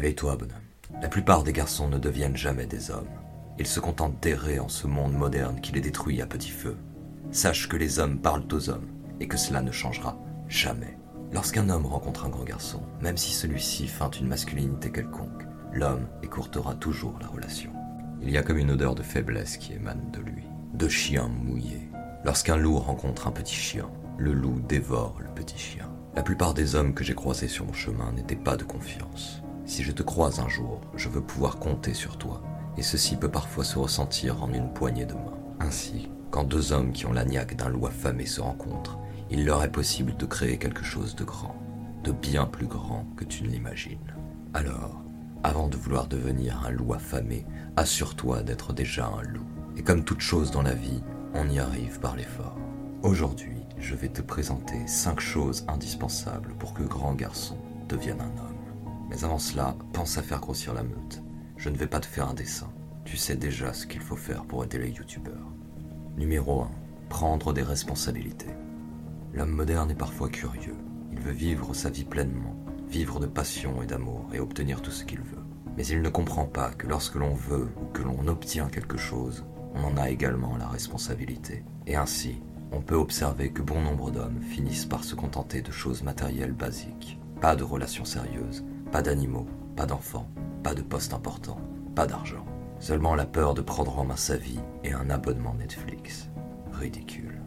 Réveille-toi, bonhomme. La plupart des garçons ne deviennent jamais des hommes. Ils se contentent d'errer en ce monde moderne qui les détruit à petit feu. Sache que les hommes parlent aux hommes et que cela ne changera jamais. Lorsqu'un homme rencontre un grand garçon, même si celui-ci feint une masculinité quelconque, l'homme écourtera toujours la relation. Il y a comme une odeur de faiblesse qui émane de lui, de chien mouillé. Lorsqu'un loup rencontre un petit chien, le loup dévore le petit chien. La plupart des hommes que j'ai croisés sur mon chemin n'étaient pas de confiance. Si je te croise un jour, je veux pouvoir compter sur toi, et ceci peut parfois se ressentir en une poignée de main. Ainsi, quand deux hommes qui ont la niaque d'un loup affamé se rencontrent, il leur est possible de créer quelque chose de grand, de bien plus grand que tu ne l'imagines. Alors, avant de vouloir devenir un loup affamé, assure-toi d'être déjà un loup. Et comme toute chose dans la vie, on y arrive par l'effort. Aujourd'hui, je vais te présenter 5 choses indispensables pour que grand garçon devienne un homme. Mais avant cela, pense à faire grossir la meute. Je ne vais pas te faire un dessin. Tu sais déjà ce qu'il faut faire pour aider les youtubeurs. Numéro 1. Prendre des responsabilités. L'homme moderne est parfois curieux. Il veut vivre sa vie pleinement, vivre de passion et d'amour et obtenir tout ce qu'il veut. Mais il ne comprend pas que lorsque l'on veut ou que l'on obtient quelque chose, on en a également la responsabilité. Et ainsi, on peut observer que bon nombre d'hommes finissent par se contenter de choses matérielles basiques. Pas de relations sérieuses, pas d'animaux, pas d'enfants, pas de postes importants, pas d'argent. Seulement la peur de prendre en main sa vie et un abonnement Netflix. Ridicule.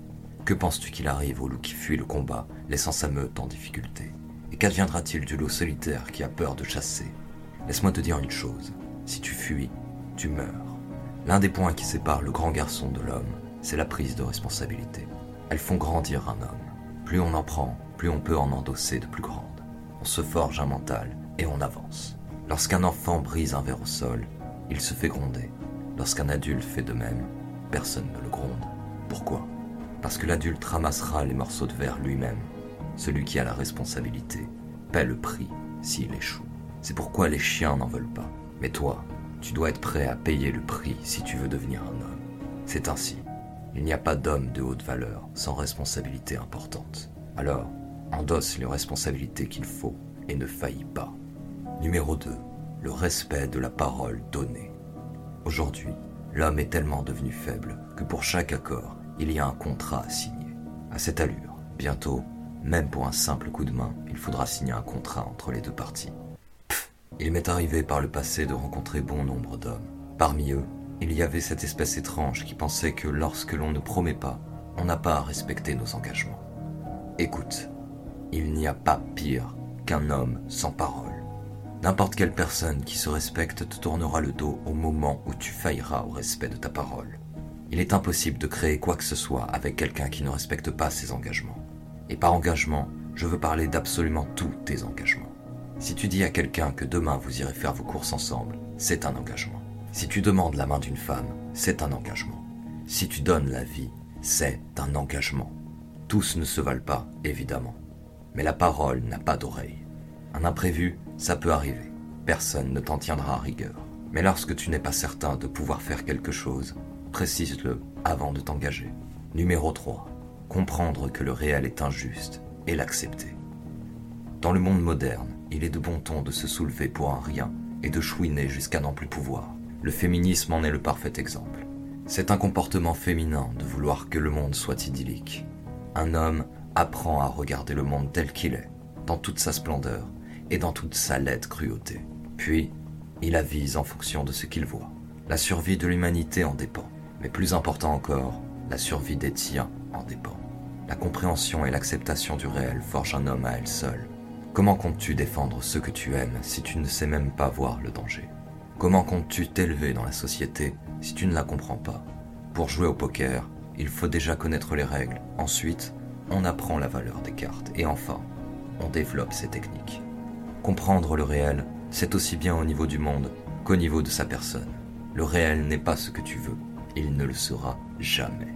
Que penses-tu qu'il arrive au loup qui fuit le combat, laissant sa meute en difficulté? Et qu'adviendra-t-il du loup solitaire qui a peur de chasser? Laisse-moi te dire une chose. Si tu fuis, tu meurs. L'un des points qui sépare le grand garçon de l'homme, c'est la prise de responsabilité. Elles font grandir un homme. Plus on en prend, plus on peut en endosser de plus grandes. On se forge un mental et on avance. Lorsqu'un enfant brise un verre au sol, il se fait gronder. Lorsqu'un adulte fait de même, personne ne le gronde. Pourquoi? Parce que l'adulte ramassera les morceaux de verre lui-même. Celui qui a la responsabilité paie le prix s'il échoue. C'est pourquoi les chiens n'en veulent pas. Mais toi, tu dois être prêt à payer le prix si tu veux devenir un homme. C'est ainsi. Il n'y a pas d'homme de haute valeur sans responsabilité importante. Alors, endosse les responsabilités qu'il faut et ne faillis pas. Numéro 2. Le respect de la parole donnée. Aujourd'hui, l'homme est tellement devenu faible que pour chaque accord, il y a un contrat à signer. À cette allure, bientôt, même pour un simple coup de main, il faudra signer un contrat entre les deux parties. Pff, il m'est arrivé par le passé de rencontrer bon nombre d'hommes. Parmi eux, il y avait cette espèce étrange qui pensait que lorsque l'on ne promet pas, on n'a pas à respecter nos engagements. Écoute, il n'y a pas pire qu'un homme sans parole. N'importe quelle personne qui se respecte te tournera le dos au moment où tu failleras au respect de ta parole. Il est impossible de créer quoi que ce soit avec quelqu'un qui ne respecte pas ses engagements. Et par engagement, je veux parler d'absolument tous tes engagements. Si tu dis à quelqu'un que demain vous irez faire vos courses ensemble, c'est un engagement. Si tu demandes la main d'une femme, c'est un engagement. Si tu donnes la vie, c'est un engagement. Tous ne se valent pas, évidemment. Mais la parole n'a pas d'oreille. Un imprévu, ça peut arriver. Personne ne t'en tiendra à rigueur. Mais lorsque tu n'es pas certain de pouvoir faire quelque chose, précise-le avant de t'engager. Numéro 3. Comprendre que le réel est injuste et l'accepter. Dans le monde moderne, il est de bon ton de se soulever pour un rien et de chouiner jusqu'à n'en plus pouvoir. Le féminisme en est le parfait exemple. C'est un comportement féminin de vouloir que le monde soit idyllique. Un homme apprend à regarder le monde tel qu'il est, dans toute sa splendeur et dans toute sa laide cruauté. Puis, il avise en fonction de ce qu'il voit. La survie de l'humanité en dépend, mais plus important encore, la survie des tiens en dépend. La compréhension et l'acceptation du réel forgent un homme à elle seule. Comment comptes-tu défendre ceux que tu aimes si tu ne sais même pas voir le danger? Comment comptes-tu t'élever dans la société si tu ne la comprends pas? Pour jouer au poker, il faut déjà connaître les règles. Ensuite, on apprend la valeur des cartes. Et enfin, on développe ses techniques. Comprendre le réel, c'est aussi bien au niveau du monde qu'au niveau de sa personne. Le réel n'est pas ce que tu veux. Il ne le sera jamais.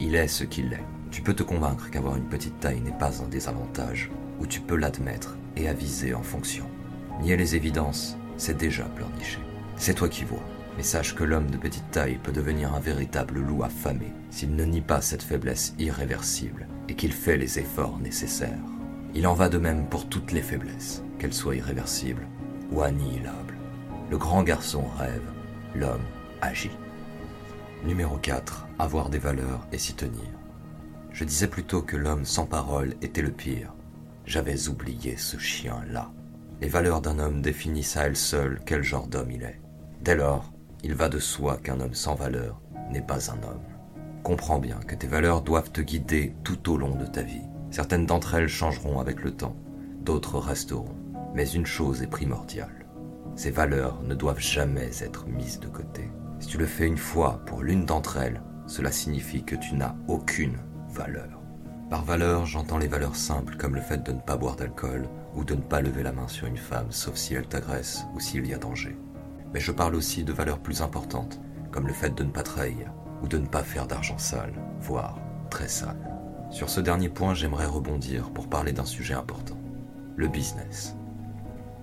Il est ce qu'il est. Tu peux te convaincre qu'avoir une petite taille n'est pas un désavantage, ou tu peux l'admettre et aviser en fonction. Nier les évidences, c'est déjà pleurnicher. C'est toi qui vois. Mais sache que l'homme de petite taille peut devenir un véritable loup affamé s'il ne nie pas cette faiblesse irréversible et qu'il fait les efforts nécessaires. Il en va de même pour toutes les faiblesses, qu'elles soient irréversibles ou annihilables. Le grand garçon rêve, l'homme agit. Numéro 4. Avoir des valeurs et s'y tenir. Je disais plutôt que l'homme sans parole était le pire. J'avais oublié ce chien-là. Les valeurs d'un homme définissent à elles seules quel genre d'homme il est. Dès lors, il va de soi qu'un homme sans valeur n'est pas un homme. Comprends bien que tes valeurs doivent te guider tout au long de ta vie. Certaines d'entre elles changeront avec le temps, d'autres resteront. Mais une chose est primordiale. Ces valeurs ne doivent jamais être mises de côté. Si tu le fais une fois pour l'une d'entre elles, cela signifie que tu n'as aucune valeur. Par valeur, j'entends les valeurs simples comme le fait de ne pas boire d'alcool ou de ne pas lever la main sur une femme sauf si elle t'agresse ou s'il y a danger. Mais je parle aussi de valeurs plus importantes comme le fait de ne pas trahir ou de ne pas faire d'argent sale, voire très sale. Sur ce dernier point, j'aimerais rebondir pour parler d'un sujet important, le business.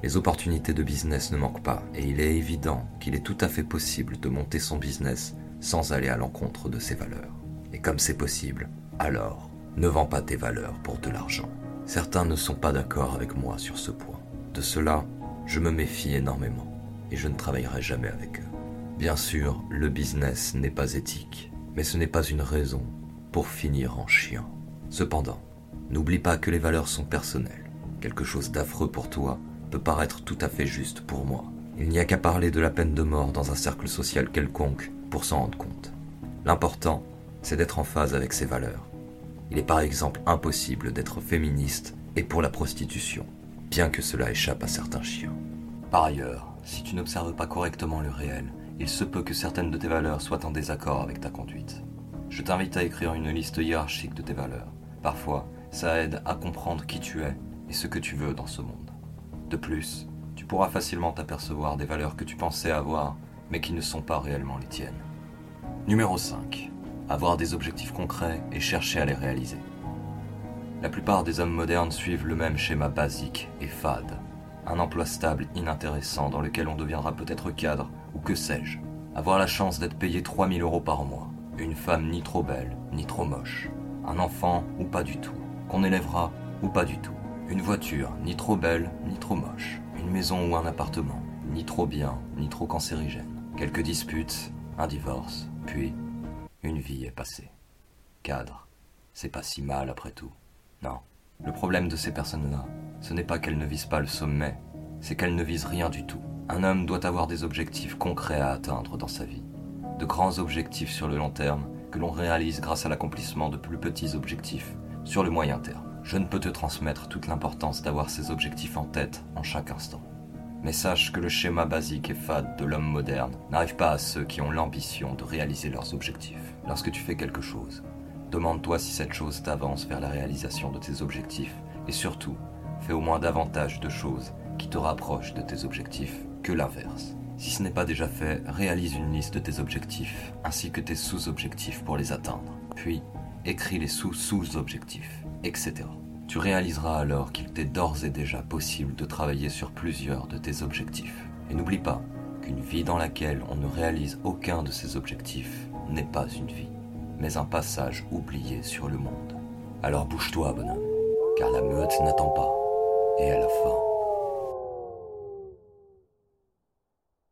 Les opportunités de business ne manquent pas et il est évident qu'il est tout à fait possible de monter son business sans aller à l'encontre de ses valeurs. Et comme c'est possible, alors ne vends pas tes valeurs pour de l'argent. Certains ne sont pas d'accord avec moi sur ce point. De cela, je me méfie énormément et je ne travaillerai jamais avec eux. Bien sûr, le business n'est pas éthique, mais ce n'est pas une raison pour finir en chien. Cependant, n'oublie pas que les valeurs sont personnelles. Quelque chose d'affreux pour toi peut paraître tout à fait juste pour moi. Il n'y a qu'à parler de la peine de mort dans un cercle social quelconque pour s'en rendre compte. L'important, c'est d'être en phase avec ses valeurs. Il est par exemple impossible d'être féministe et pour la prostitution, bien que cela échappe à certains chiens. Par ailleurs, si tu n'observes pas correctement le réel, il se peut que certaines de tes valeurs soient en désaccord avec ta conduite. Je t'invite à écrire une liste hiérarchique de tes valeurs. Parfois, ça aide à comprendre qui tu es et ce que tu veux dans ce monde. De plus, tu pourras facilement t'apercevoir des valeurs que tu pensais avoir, mais qui ne sont pas réellement les tiennes. Numéro 5. Avoir des objectifs concrets et chercher à les réaliser. La plupart des hommes modernes suivent le même schéma basique et fade. Un emploi stable, inintéressant, dans lequel on deviendra peut-être cadre, ou que sais-je. Avoir la chance d'être payé 3000 euros par mois. Une femme ni trop belle, ni trop moche. Un enfant ou pas du tout. Qu'on élèvera ou pas du tout. Une voiture, ni trop belle, ni trop moche. Une maison ou un appartement, ni trop bien, ni trop cancérigène. Quelques disputes, un divorce, puis une vie est passée. Cadre, c'est pas si mal après tout. Non. Le problème de ces personnes-là, ce n'est pas qu'elles ne visent pas le sommet, c'est qu'elles ne visent rien du tout. Un homme doit avoir des objectifs concrets à atteindre dans sa vie. De grands objectifs sur le long terme que l'on réalise grâce à l'accomplissement de plus petits objectifs sur le moyen terme. Je ne peux te transmettre toute l'importance d'avoir ces objectifs en tête en chaque instant. Mais sache que le schéma basique et fade de l'homme moderne n'arrive pas à ceux qui ont l'ambition de réaliser leurs objectifs. Lorsque tu fais quelque chose, demande-toi si cette chose t'avance vers la réalisation de tes objectifs et surtout, fais au moins davantage de choses qui te rapprochent de tes objectifs que l'inverse. Si ce n'est pas déjà fait, réalise une liste de tes objectifs ainsi que tes sous-objectifs pour les atteindre. Puis, écris les sous-sous-objectifs etc. Tu réaliseras alors qu'il t'est d'ores et déjà possible de travailler sur plusieurs de tes objectifs. Et n'oublie pas qu'une vie dans laquelle on ne réalise aucun de ses objectifs n'est pas une vie, mais un passage oublié sur le monde. Alors bouge-toi, bonhomme, car la meute n'attend pas, et à la fin,